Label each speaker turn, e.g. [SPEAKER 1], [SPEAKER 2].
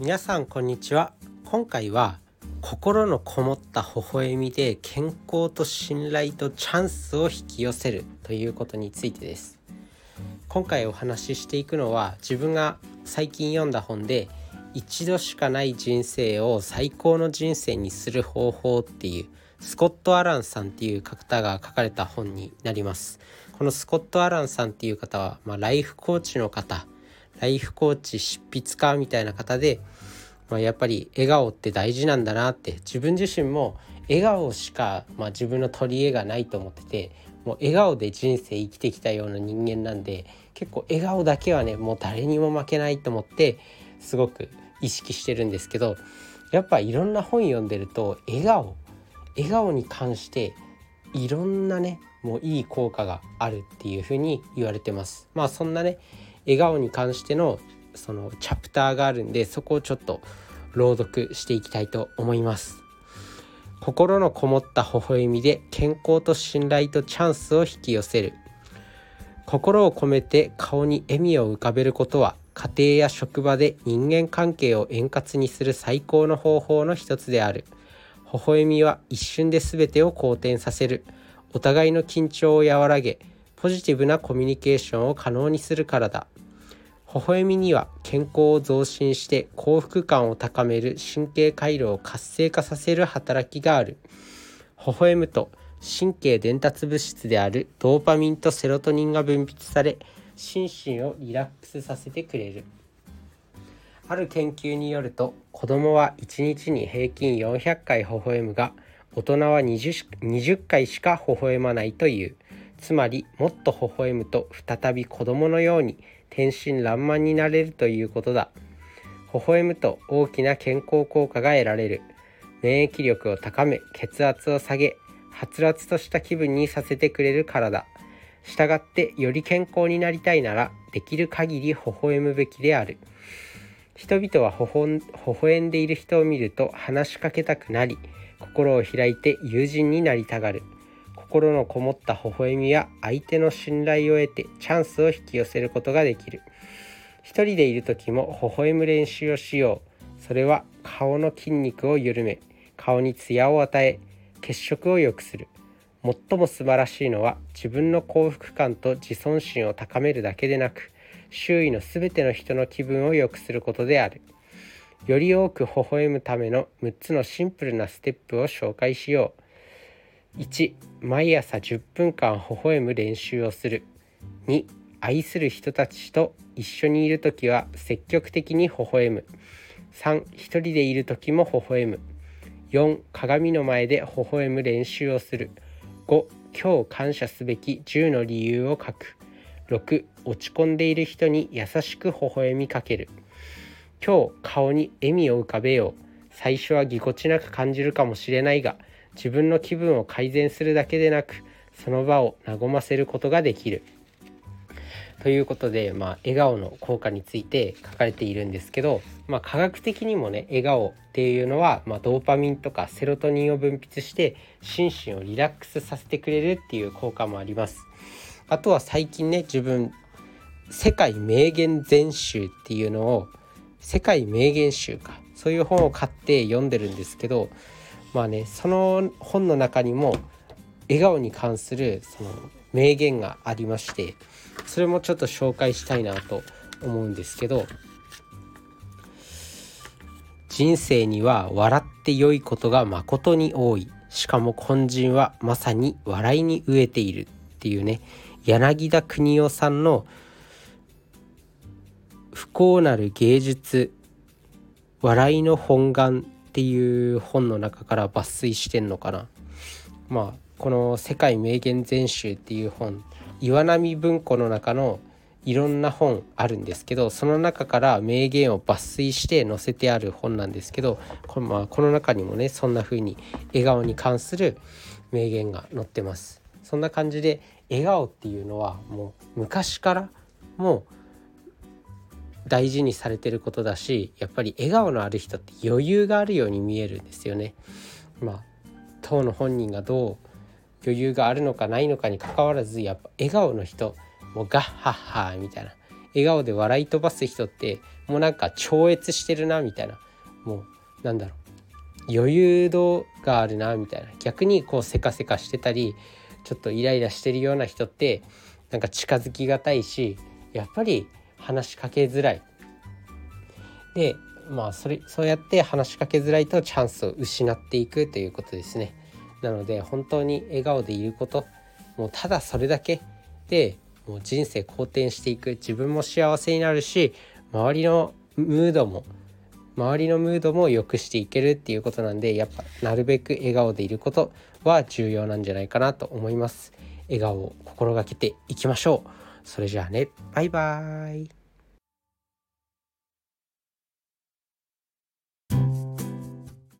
[SPEAKER 1] 皆さんこんにちは。今回は心のこもった微笑みで健康と信頼とチャンスを引き寄せるということについてです。今回お話ししていくのは自分が最近読んだ本で一度しかない人生を最高の人生にする方法っていうスコット・アランさんっていう方が書かれた本になります。このスコット・アランさんっていう方は、まあ、ライフコーチの方ライフコーチ執筆家みたいな方で、まあ、やっぱり笑顔って大事なんだなって自分自身も笑顔しか、まあ、自分の取り柄がないと思っててもう笑顔で人生生きてきたような人間なんで結構笑顔だけはねもう誰にも負けないと思ってすごく意識してるんですけどやっぱいろんな本読んでると笑顔笑顔に関していろんなねもういい効果があるっていうふうに言われてます。まあそんなね笑顔に関してのそのチャプターがあるんでそこをちょっと朗読していきたいと思います。心のこもった微笑みで健康と信頼とチャンスを引き寄せる。心を込めて顔に笑みを浮かべることは家庭や職場で人間関係を円滑にする最高の方法の一つである。微笑みは一瞬で全てを好転させる。お互いの緊張を和らげポジティブなコミュニケーションを可能にするからだ。微笑みには健康を増進して幸福感を高める神経回路を活性化させる働きがある。微笑むと神経伝達物質であるドーパミンとセロトニンが分泌され心身をリラックスさせてくれる。ある研究によると子供は1日に平均400回微笑むが大人は 20, 20回しか微笑まないという。つまりもっと微笑むと再び子供のように天真爛漫になれるということだ。微笑むと大きな健康効果が得られる。免疫力を高め血圧を下げはつらつとした気分にさせてくれるからだ。したがってより健康になりたいならできる限り微笑むべきである。人々は微笑んでいる人を見ると話しかけたくなり心を開いて友人になりたがる。心のこもった微笑みや相手の信頼を得てチャンスを引き寄せることができる。一人でいる時も微笑む練習をしよう。それは顔の筋肉を緩め顔にツヤを与え血色を良くする。最も素晴らしいのは自分の幸福感と自尊心を高めるだけでなく周囲の全ての人の気分を良くすることである。より多く微笑むための6つのシンプルなステップを紹介しよう。1毎朝10分間微笑む練習をする。2愛する人たちと一緒にいる時は積極的に微笑む。3一人でいる時も微笑む。4鏡の前で微笑む練習をする。5今日感謝すべき10の理由を書く。6落ち込んでいる人に優しく微笑みかける。今日顔に笑みを浮かべよう。最初はぎこちなく感じるかもしれないが自分の気分を改善するだけでなくその場を和ませることができる。ということで、まあ、笑顔の効果について書かれているんですけど、まあ、科学的にもね笑顔っていうのは、まあ、ドーパミンとかセロトニンを分泌して心身をリラックスさせてくれるっていう効果もあります。あとは最近ね自分世界名言全集っていうのを世界名言集かそういう本を買って読んでるんですけどまあねその本の中にも笑顔に関するその名言がありましてそれもちょっと紹介したいなと思うんですけど人生には笑って良いことが誠に多い。しかも根人はまさに笑いに飢えているっていうね柳田邦夫さんの「不幸なる芸術笑いの本願」っていう本の中から抜粋してんのかな。まあこの「世界名言全集」っていう本岩波文庫の中のいろんな本あるんですけどその中から名言を抜粋して載せてある本なんですけどこの,、まあ、この中にもねそんな風に笑顔に関する名言が載ってます。そんな感じで笑顔っていうのはもう昔からもう大事にされてることだしやっぱり笑顔のある人って余裕があるように見えるんですよね。まあ当の本人がどう余裕があるのかないのかにかかわらずやっぱ笑顔の人もうガッハッハーみたいな。笑顔で笑い飛ばす人って、もうなんか超越してるなみたいな。もうなんだろう。余裕度があるなみたいな。逆にこうせかせかしてたりちょっとイライラしてるような人ってなんか近づきがたいしやっぱり話しかけづらい。でまあそれそうやって話しかけづらいとチャンスを失っていくということですね。なので本当に笑顔でいることもうただそれだけでもう人生好転していく自分も幸せになるし周りのムードも周りのムードも良くしていけるっていうことなんでやっぱなるべく笑顔でいることは重要なんじゃないかなと思います笑顔を心がけていきましょうそれじゃあね。バイバーイ。